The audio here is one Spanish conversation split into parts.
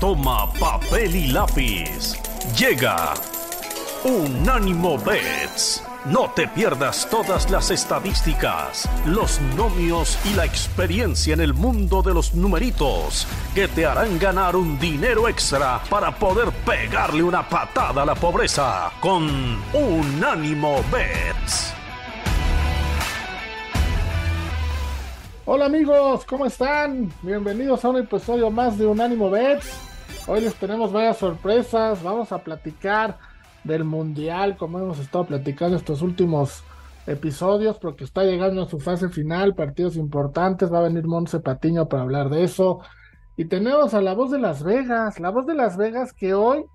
Toma papel y lápiz. Llega Unánimo Bets. No te pierdas todas las estadísticas, los nomios y la experiencia en el mundo de los numeritos que te harán ganar un dinero extra para poder pegarle una patada a la pobreza con Unánimo Bets. Hola amigos, ¿cómo están? Bienvenidos a un episodio más de Unánimo Bets. Hoy les tenemos varias sorpresas, vamos a platicar del Mundial, como hemos estado platicando estos últimos episodios, porque está llegando a su fase final, partidos importantes, va a venir Monse Patiño para hablar de eso. Y tenemos a la voz de Las Vegas, la voz de Las Vegas que hoy,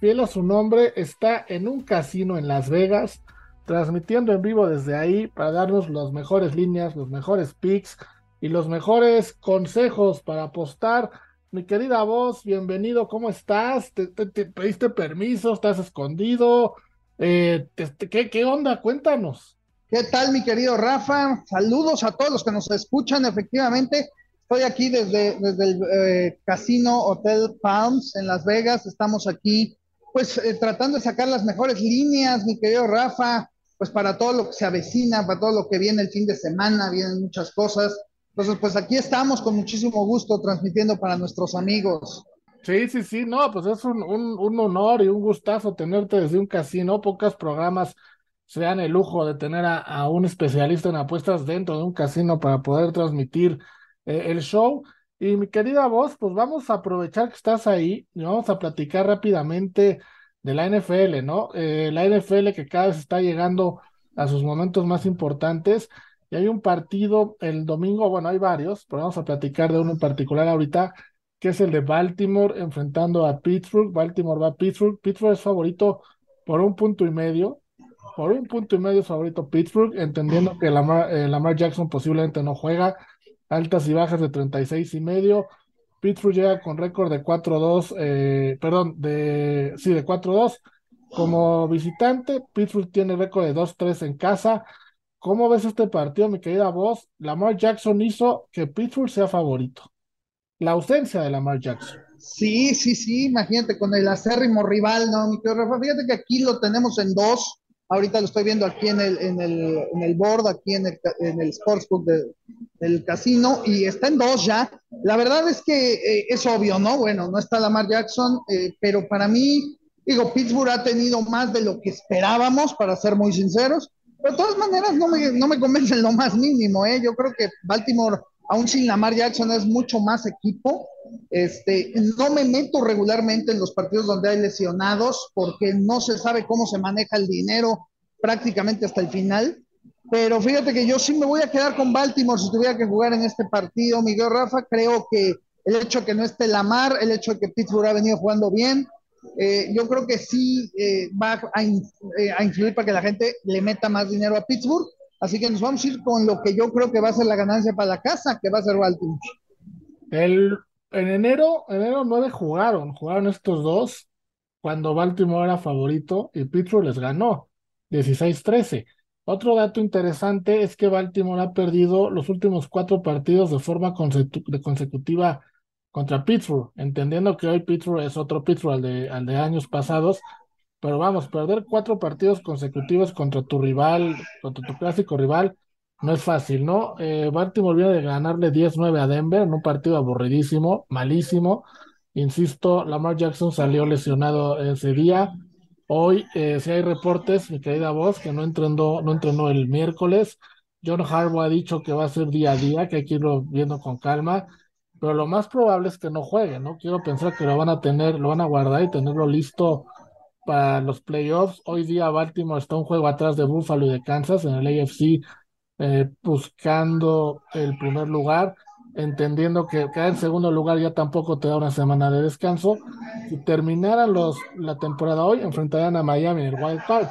fiel a su nombre, está en un casino en Las Vegas, transmitiendo en vivo desde ahí para darnos las mejores líneas, los mejores picks y los mejores consejos para apostar mi querida voz, bienvenido, ¿cómo estás? ¿Te, pediste permiso? ¿Estás escondido? Eh, ¿qué, ¿Qué onda? Cuéntanos. ¿Qué tal, mi querido Rafa? Saludos a todos los que nos escuchan. Efectivamente, estoy aquí desde, desde el eh, Casino Hotel Palms en Las Vegas. Estamos aquí, pues, eh, tratando de sacar las mejores líneas, mi querido Rafa, pues para todo lo que se avecina, para todo lo que viene el fin de semana, vienen muchas cosas. Entonces, pues aquí estamos con muchísimo gusto transmitiendo para nuestros amigos. Sí, sí, sí, no, pues es un, un, honor y un gustazo tenerte desde un casino. Pocos programas se dan el lujo de tener a, un especialista en apuestas dentro de un casino para poder transmitir eh, el show. Y mi querida voz, pues vamos a aprovechar que estás ahí y vamos a platicar rápidamente de la NFL, ¿no? Eh, la NFL que cada vez está llegando a sus momentos más importantes y hay un partido el domingo, bueno, hay varios, pero vamos a platicar de uno en particular ahorita, que es el de Baltimore enfrentando a Pittsburgh. Baltimore va a Pittsburgh. Pittsburgh es favorito por un punto y medio. Por un punto y medio es favorito Pittsburgh, entendiendo que Lamar, eh, Lamar Jackson posiblemente no juega. Altas y bajas de 36 y medio. Pittsburgh llega con récord de 4-2, eh, perdón, de, sí, de 4-2 como visitante. Pittsburgh tiene récord de 2-3 en casa. ¿Cómo ves este partido, mi querida voz? Lamar Jackson hizo que Pittsburgh sea favorito. La ausencia de Lamar Jackson. Sí, sí, sí, imagínate con el acérrimo rival, ¿no, mi querido Rafa? Fíjate que aquí lo tenemos en dos. Ahorita lo estoy viendo aquí en el, en el, en el board, aquí en el, en el sportsbook del casino, y está en dos ya. La verdad es que eh, es obvio, ¿no? Bueno, no está Lamar Jackson, eh, pero para mí, digo, Pittsburgh ha tenido más de lo que esperábamos, para ser muy sinceros de todas maneras, no me, no me convence en lo más mínimo, ¿eh? Yo creo que Baltimore, aún sin Lamar Jackson, es mucho más equipo. Este, no me meto regularmente en los partidos donde hay lesionados porque no se sabe cómo se maneja el dinero prácticamente hasta el final. Pero fíjate que yo sí me voy a quedar con Baltimore si tuviera que jugar en este partido, Miguel Rafa. Creo que el hecho de que no esté Lamar, el hecho de que Pittsburgh ha venido jugando bien, eh, yo creo que sí eh, va eh, a, influir para que la gente le meta más dinero a Pittsburgh. Así que nos vamos a ir con lo que yo creo que va a ser la ganancia para la casa, que va a ser Baltimore. El, en enero, enero 9 jugaron, jugaron estos dos cuando Baltimore era favorito y Pittsburgh les ganó 16-13. Otro dato interesante es que Baltimore ha perdido los últimos cuatro partidos de forma consecutiva contra Pittsburgh, entendiendo que hoy Pittsburgh es otro Pittsburgh al de, años pasados, pero vamos, perder cuatro partidos consecutivos contra tu rival, contra tu clásico rival, no es fácil, ¿no? Eh, Baltimore viene de ganarle 10-9 a Denver en un partido aburridísimo, malísimo. Insisto, Lamar Jackson salió lesionado ese día. Hoy, eh, si hay reportes, mi querida voz, que no entrenó, no entrenó el miércoles. John Harbaugh ha dicho que va a ser día a día, que hay que irlo viendo con calma pero lo más probable es que no juegue, ¿no? Quiero pensar que lo van a tener, lo van a guardar y tenerlo listo para los playoffs. Hoy día Baltimore está un juego atrás de Buffalo y de Kansas en el AFC, eh, buscando el primer lugar, entendiendo que quedar en segundo lugar ya tampoco te da una semana de descanso. Si terminaran los, la temporada hoy, enfrentarían a Miami en el Wild Card.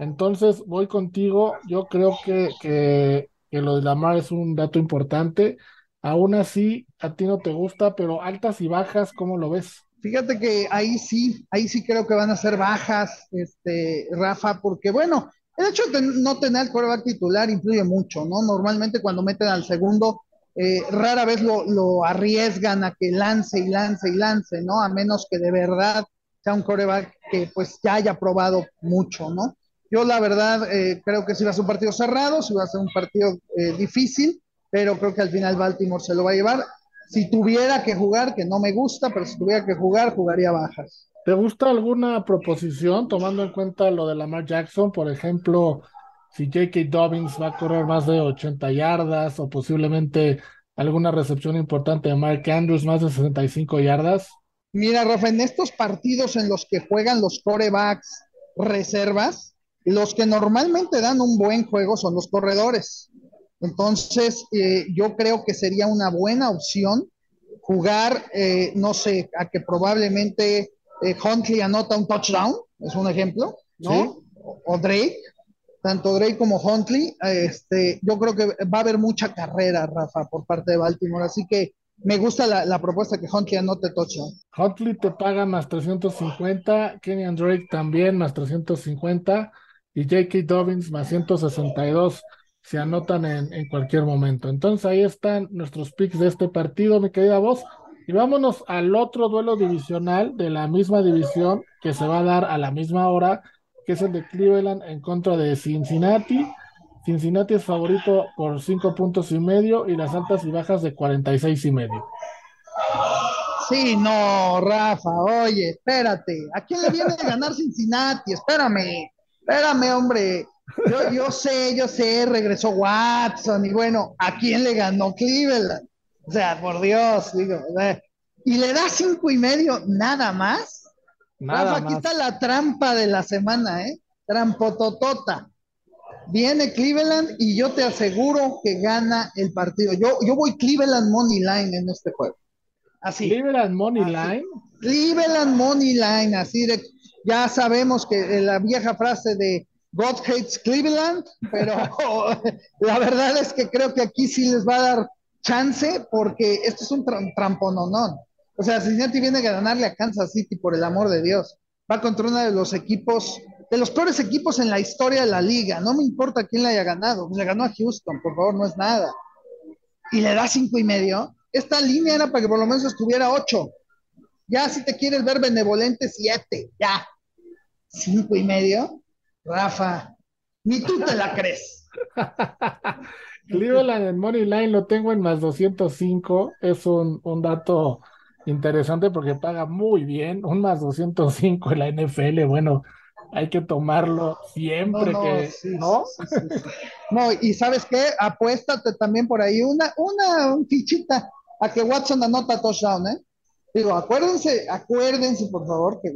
Entonces, voy contigo. Yo creo que, que, que lo de Lamar es un dato importante Aún así, a ti no te gusta, pero altas y bajas, ¿cómo lo ves? Fíjate que ahí sí, ahí sí creo que van a ser bajas, este, Rafa, porque bueno, el hecho de no tener el quarterback titular influye mucho, ¿no? Normalmente cuando meten al segundo, eh, rara vez lo, lo, arriesgan a que lance y lance y lance, ¿no? A menos que de verdad sea un coreback que pues ya haya probado mucho, ¿no? Yo la verdad eh, creo que si va a ser un partido cerrado, si va a ser un partido eh, difícil, pero creo que al final Baltimore se lo va a llevar. Si tuviera que jugar, que no me gusta, pero si tuviera que jugar, jugaría bajas. ¿Te gusta alguna proposición tomando en cuenta lo de Lamar Jackson? Por ejemplo, si J.K. Dobbins va a correr más de 80 yardas o posiblemente alguna recepción importante de Mark Andrews, más de 65 yardas. Mira, Rafa, en estos partidos en los que juegan los corebacks reservas, los que normalmente dan un buen juego son los corredores. Entonces, eh, yo creo que sería una buena opción jugar, eh, no sé, a que probablemente eh, Huntley anota un touchdown, es un ejemplo, ¿no? O Drake, tanto Drake como Huntley, este, yo creo que va a haber mucha carrera, Rafa, por parte de Baltimore, así que me gusta la, propuesta que Huntley anote touchdown. Huntley te paga más 350, Kenyan Drake también más 350 y J.K. Dobbins más 162 se anotan en, en, cualquier momento. Entonces ahí están nuestros picks de este partido, mi querida voz. Y vámonos al otro duelo divisional de la misma división que se va a dar a la misma hora que es el de Cleveland en contra de Cincinnati. Cincinnati es favorito por cinco puntos y medio y las altas y bajas de 46 y medio. Sí, no, Rafa, oye, espérate. ¿A quién le viene a ganar Cincinnati? Espérame, espérame, hombre. Yo, yo sé, yo sé, regresó Watson y bueno, ¿a quién le ganó Cleveland? O sea, por Dios, digo, y le da cinco y medio nada más. Rafa, aquí está la trampa de la semana, ¿eh? Trampototota. Viene Cleveland y yo te aseguro que gana el partido. Yo, yo voy Cleveland Money Line en este juego. Así. Cleveland Money Line. Cleveland Money Line, así de, ya sabemos que la vieja frase de God hates Cleveland, pero la verdad es que creo que aquí sí les va a dar chance porque esto es un trampononón. O sea, Cincinnati viene a ganarle a Kansas City, por el amor de Dios. Va contra uno de los equipos, de los peores equipos en la historia de la liga. No me importa quién le haya ganado. Le ganó a Houston, por favor, no es nada. Y le da cinco y medio. Esta línea era para que por lo menos estuviera ocho. Ya si te quieres ver benevolente, siete. Ya. Cinco y medio. Rafa, ni tú te la crees. Cleveland en Money Line lo tengo en más 205. Es un, un dato interesante porque paga muy bien, un más 205 en la NFL, bueno, hay que tomarlo siempre que, ¿no? no, y ¿sabes qué? Apuéstate también por ahí una, una fichita a que Watson anota touchdown, ¿eh? Digo, acuérdense, acuérdense por favor que,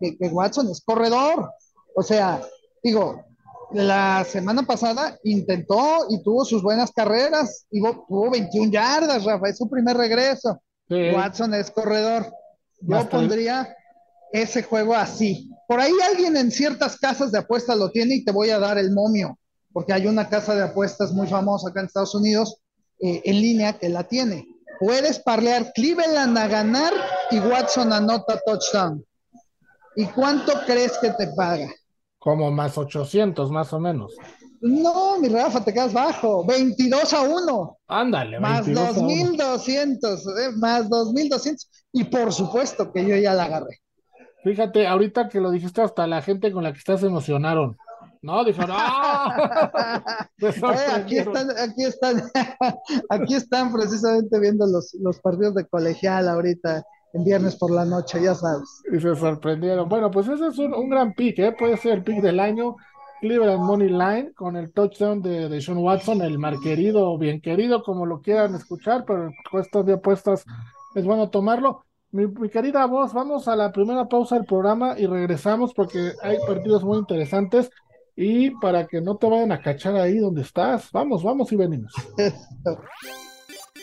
que, que Watson es corredor. O sea, digo, la semana pasada intentó y tuvo sus buenas carreras, y tuvo 21 yardas, Rafa, es su primer regreso. Watson es corredor. Yo pondría ese juego así. Por ahí alguien en ciertas casas de apuestas lo tiene y te voy a dar el momio, porque hay una casa de apuestas muy famosa acá en Estados Unidos eh, en línea que la tiene. Puedes parlear Cleveland a ganar y Watson anota touchdown. ¿Y cuánto crees que te paga? Como más 800, más o menos. No, mi Rafa, te quedas bajo. 22 a 1. Ándale, Más 2200, eh, más 2200. Y por supuesto que yo ya la agarré. Fíjate, ahorita que lo dijiste, hasta la gente con la que estás emocionaron. No, dijo, no. aquí están, aquí están, aquí están precisamente viendo los, los partidos de colegial ahorita en viernes por la noche, ya sabes. Y se sorprendieron. Bueno, pues ese es un, un gran pick, ¿eh? puede ser el pick del año. Cleveland Money Line con el touchdown de, de Sean Watson, el marquerido o bien querido, como lo quieran escuchar, pero en cuestas de apuestas es bueno tomarlo. Mi, querida voz, vamos a la primera pausa del programa y regresamos porque hay partidos muy interesantes y para que no te vayan a cachar ahí donde estás, vamos, vamos y venimos.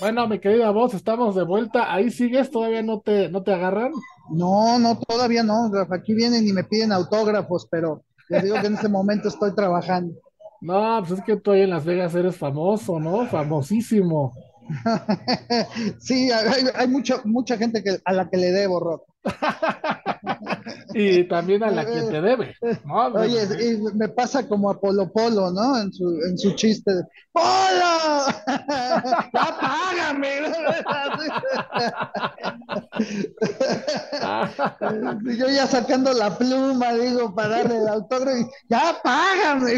Bueno, mi querida voz, estamos de vuelta. Ahí sigues, todavía no te, no te agarran. No, no, todavía no, Aquí vienen y me piden autógrafos, pero les digo que en este momento estoy trabajando. No, pues es que tú ahí en Las Vegas eres famoso, ¿no? Famosísimo. sí, hay, mucha gente que, a la que le debo, Rock. y también a la que te debe. ¿no? Oye, y me pasa como a Polo Polo, ¿no? En su, en su chiste de ¡Polo! ¡Ya págame! Yo ya sacando la pluma, digo, para darle el autógrafo ¡Ya págame!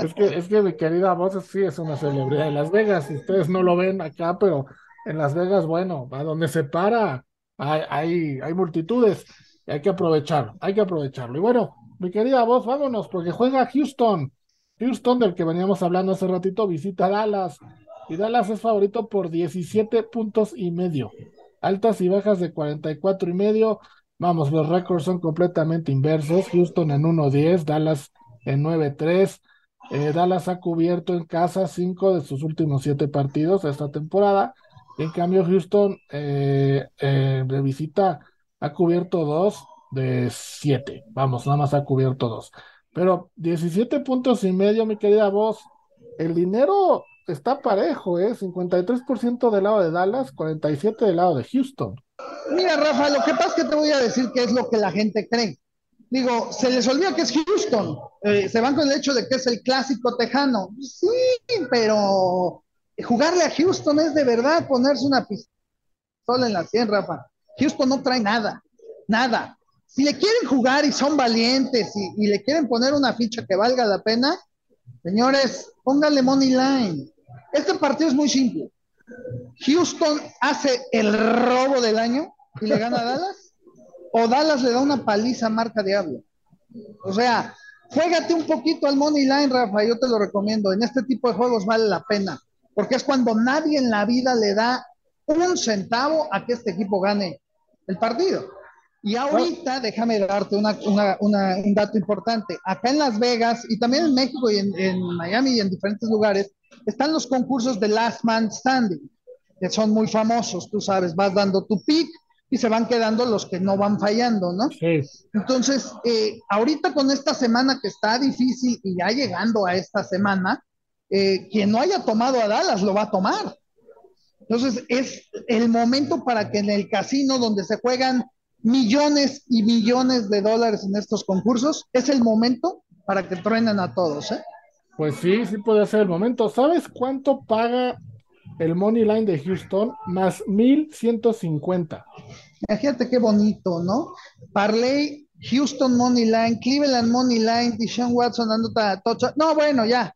es, que, es que mi querida voz sí es una celebridad de Las Vegas, ustedes no lo ven acá, pero en Las Vegas, bueno, a donde se para, hay, hay, multitudes y hay que aprovecharlo, hay que aprovecharlo. Y bueno, mi querida voz, vámonos, porque juega Houston. Houston, del que veníamos hablando hace ratito, visita Dallas. Y Dallas es favorito por 17 puntos y medio. Altas y bajas de 44 y medio. Vamos, los récords son completamente inversos. Houston en 1-10, Dallas en 9-3. Eh, Dallas ha cubierto en casa cinco de sus últimos siete partidos esta temporada en cambio, Houston eh, eh, de visita ha cubierto dos de siete. Vamos, nada más ha cubierto dos. Pero 17 puntos y medio, mi querida voz. El dinero está parejo, ¿eh? 53% del lado de Dallas, 47% del lado de Houston. Mira, Rafa, lo que pasa es que te voy a decir qué es lo que la gente cree. Digo, se les olvida que es Houston. Eh, se van con el hecho de que es el clásico tejano. Sí, pero jugarle a Houston es de verdad ponerse una pistola en la sien, Rafa. Houston no trae nada, nada. Si le quieren jugar y son valientes y, le quieren poner una ficha que valga la pena, señores, pónganle money line. Este partido es muy simple. Houston hace el robo del año y le gana a Dallas, o Dallas le da una paliza a marca Diablo. O sea, juégate un poquito al money line, Rafa, yo te lo recomiendo. En este tipo de juegos vale la pena porque es cuando nadie en la vida le da un centavo a que este equipo gane el partido. Y ahorita, déjame darte una, un dato importante. Acá en Las Vegas y también en México y en, Miami y en diferentes lugares están los concursos de Last Man Standing, que son muy famosos. Tú sabes, vas dando tu pick y se van quedando los que no van fallando, ¿no? Sí. Entonces, eh, ahorita con esta semana que está difícil y ya llegando a esta semana, eh, quien no haya tomado a Dallas lo va a tomar. Entonces es el momento para que en el casino donde se juegan millones y millones de dólares en estos concursos, es el momento para que truenen a todos. ¿eh? Pues sí, sí puede ser el momento. ¿Sabes cuánto paga el Money Line de Houston? Más 1150. Imagínate qué bonito, ¿no? Parley, Houston Money Line, Cleveland Money Line, Deshaun Watson anota tocha. No, bueno, ya.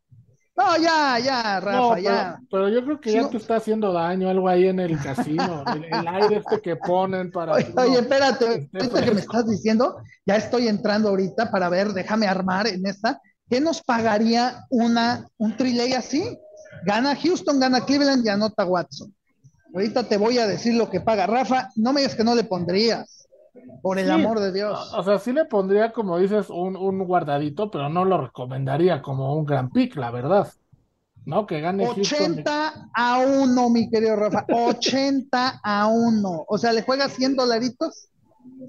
No, ya, ya, Rafa, ya. Pero yo creo que ya te está haciendo daño algo ahí en el casino, el, aire este que ponen para. Oye, espérate, ahorita que me estás diciendo, ya estoy entrando ahorita para ver, déjame armar en esta. ¿Qué nos pagaría una, un triley así? Gana Houston, gana Cleveland y anota Watson. Ahorita te voy a decir lo que paga Rafa. No me digas que no le pondrías. Por el amor de Dios. O sea, sí le pondría, como dices, un, un, guardadito, pero no lo recomendaría como un gran pick, la verdad. ¿No? Que gane 80 a 1, mi querido Rafa. 80 a 1. O sea, le juegas 100 dolaritos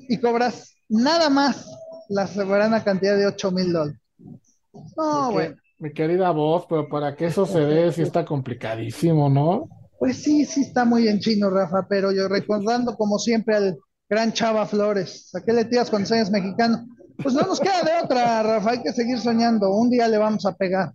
y cobras nada más la soberana cantidad de 8 mil dólares. No, bueno. Mi querida voz, pero para que eso se dé, sí está complicadísimo, ¿no? Pues sí, sí está muy en chino, Rafa, pero yo recordando como siempre al Gran Chava Flores. ¿A qué le tiras cuando seas mexicano? Pues no nos queda de otra, Rafa, hay que seguir soñando. Un día le vamos a pegar.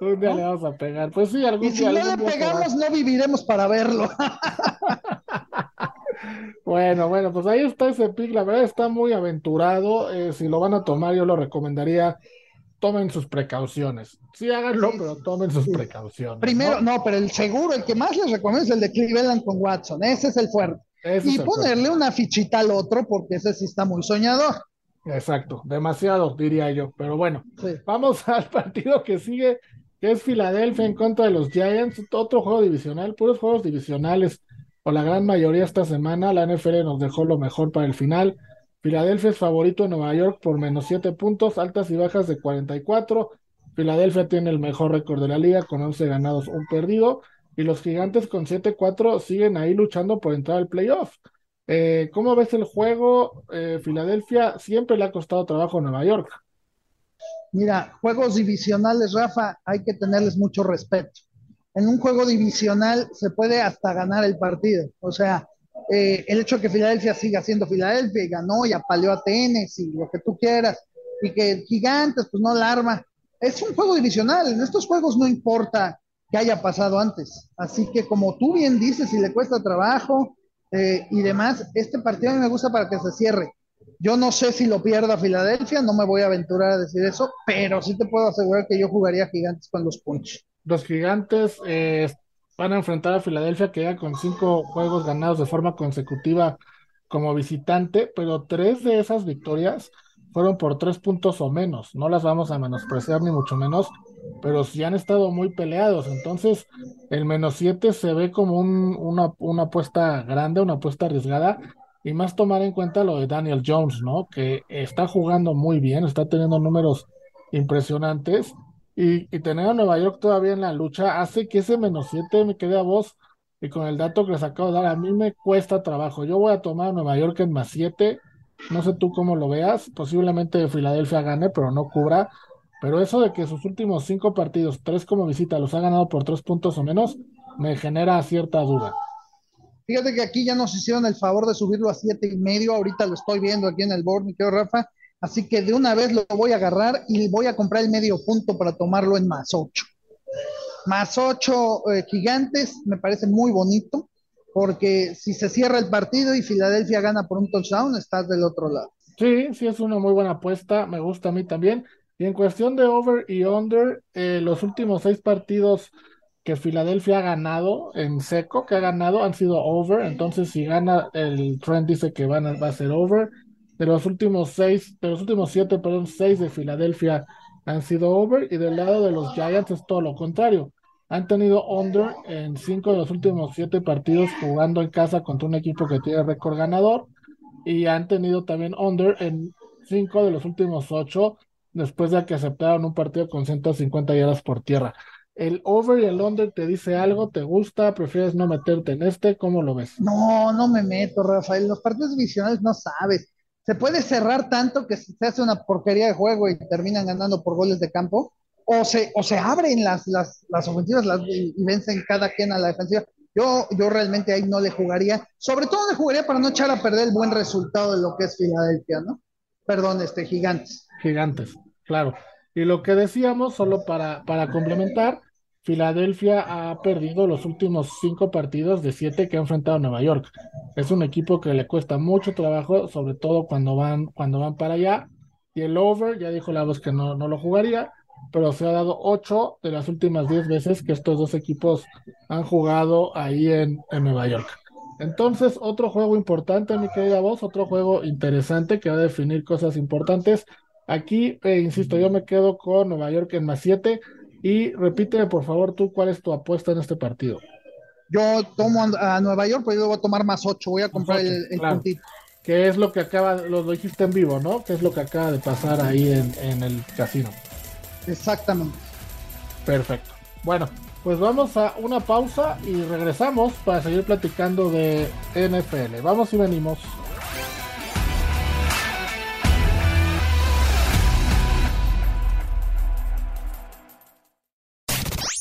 Un día le vamos a pegar. Pues sí, algún Y si no le pegamos, no viviremos para verlo. bueno, bueno, pues ahí está ese pick. La verdad está muy aventurado. Eh, si lo van a tomar, yo lo recomendaría. Tomen sus precauciones. Sí, háganlo, pero tomen sus precauciones. Primero, ¿no? pero el seguro, el que más les recomiendo es el de Cleveland con Watson. Ese es el fuerte y ponerle una fichita al otro, porque ese sí está muy soñador. Exacto, demasiado, diría yo. Pero bueno, vamos al partido que sigue, que es Filadelfia en contra de los Giants, otro juego divisional, puros juegos divisionales, o la gran mayoría esta semana. La NFL nos dejó lo mejor para el final. Filadelfia es favorito en Nueva York por menos 7 puntos, altas y bajas de 44. Filadelfia tiene el mejor récord de la liga con 11 ganados, un perdido y los gigantes con 7-4 siguen ahí luchando por entrar al playoff. Eh, ¿Cómo ves el juego? Eh, Filadelfia siempre le ha costado trabajo a Nueva York. Mira, juegos divisionales, Rafa, hay que tenerles mucho respeto. En un juego divisional se puede hasta ganar el partido. O sea, eh, el hecho de que Filadelfia siga siendo Filadelfia y ganó y apaleó a Tennessee y lo que tú quieras, y que Gigantes pues no la arma. Es un juego divisional, en estos juegos no importa que haya pasado antes. Así que como tú bien dices, si le cuesta trabajo eh, y demás, este partido a mí me gusta para que se cierre. Yo no sé si lo pierda Filadelfia, no me voy a aventurar a decir eso, pero sí te puedo asegurar que yo jugaría gigantes con los Punch. Los gigantes eh, van a enfrentar a Filadelfia, que ya con cinco juegos ganados de forma consecutiva como visitante, pero tres de esas victorias fueron por tres puntos o menos. No las vamos a menospreciar ni mucho menos, pero sí han estado muy peleados. Entonces, el menos siete se ve como una, una apuesta grande, una apuesta arriesgada y más tomar en cuenta lo de Daniel Jones, ¿no? Que está jugando muy bien, está teniendo números impresionantes y, tener a Nueva York todavía en la lucha hace que ese menos 7 me quede a vos y con el dato que les acabo de dar, a mí me cuesta trabajo. Yo voy a tomar a Nueva York en más 7, no sé tú cómo lo veas, posiblemente Filadelfia gane, pero no cubra. Pero eso de que sus últimos cinco partidos, tres como visita, los ha ganado por tres puntos o menos, me genera cierta duda. Fíjate que aquí ya nos hicieron el favor de subirlo a siete y medio. Ahorita lo estoy viendo aquí en el board, mi querido Rafa. Así que de una vez lo voy a agarrar y voy a comprar el medio punto para tomarlo en más ocho. Más ocho eh, gigantes, me parece muy bonito, porque si se cierra el partido y Filadelfia gana por un touchdown, estás del otro lado. Sí, sí, es una muy buena apuesta, me gusta a mí también. Y en cuestión de over y under, eh, los últimos seis partidos que Filadelfia ha ganado en seco, que ha ganado, han sido over. Entonces, si gana, el trend dice que van a, va a ser over. De los últimos seis, de los últimos siete, perdón, seis de Filadelfia han sido over. Y del lado de los Giants es todo lo contrario. Han tenido under en cinco de los últimos siete partidos jugando en casa contra un equipo que tiene récord ganador. Y han tenido también under en cinco de los últimos ocho después de que aceptaron un partido con 150 yardas por tierra el over y el under te dice algo, te gusta, prefieres no meterte en este, ¿cómo lo ves? No, no me meto, Rafael. Los partidos divisionales no sabes. Se puede cerrar tanto que se hace una porquería de juego y terminan ganando por goles de campo, o se, o se abren las, las, las ofensivas las, y, vencen cada quien a la defensiva. Yo, yo realmente ahí no le jugaría, sobre todo le jugaría para no echar a perder el buen resultado de lo que es Filadelfia, ¿no? Perdón, este, gigantes. Gigantes, claro. Y lo que decíamos, solo para, para complementar, Filadelfia ha perdido los últimos cinco partidos de siete que ha enfrentado a Nueva York. Es un equipo que le cuesta mucho trabajo, sobre todo cuando van, cuando van para allá. Y el over, ya dijo la voz que no, no lo jugaría, pero se ha dado ocho de las últimas diez veces que estos dos equipos han jugado ahí en, Nueva York. Entonces, otro juego importante, mi querida voz, otro juego interesante que va a definir cosas importantes. Aquí, eh, insisto, yo me quedo con Nueva York en más siete y repíteme, por favor, tú, ¿cuál es tu apuesta en este partido? Yo tomo a Nueva York, pero yo voy a tomar más ocho. Voy a comprar el, puntito. ¿Qué es lo que acaba, lo dijiste en vivo, ¿no? ¿Qué es lo que acaba de pasar ahí en, en el casino? Exactamente. Perfecto. Bueno, pues vamos a una pausa y regresamos para seguir platicando de NFL. Vamos y venimos.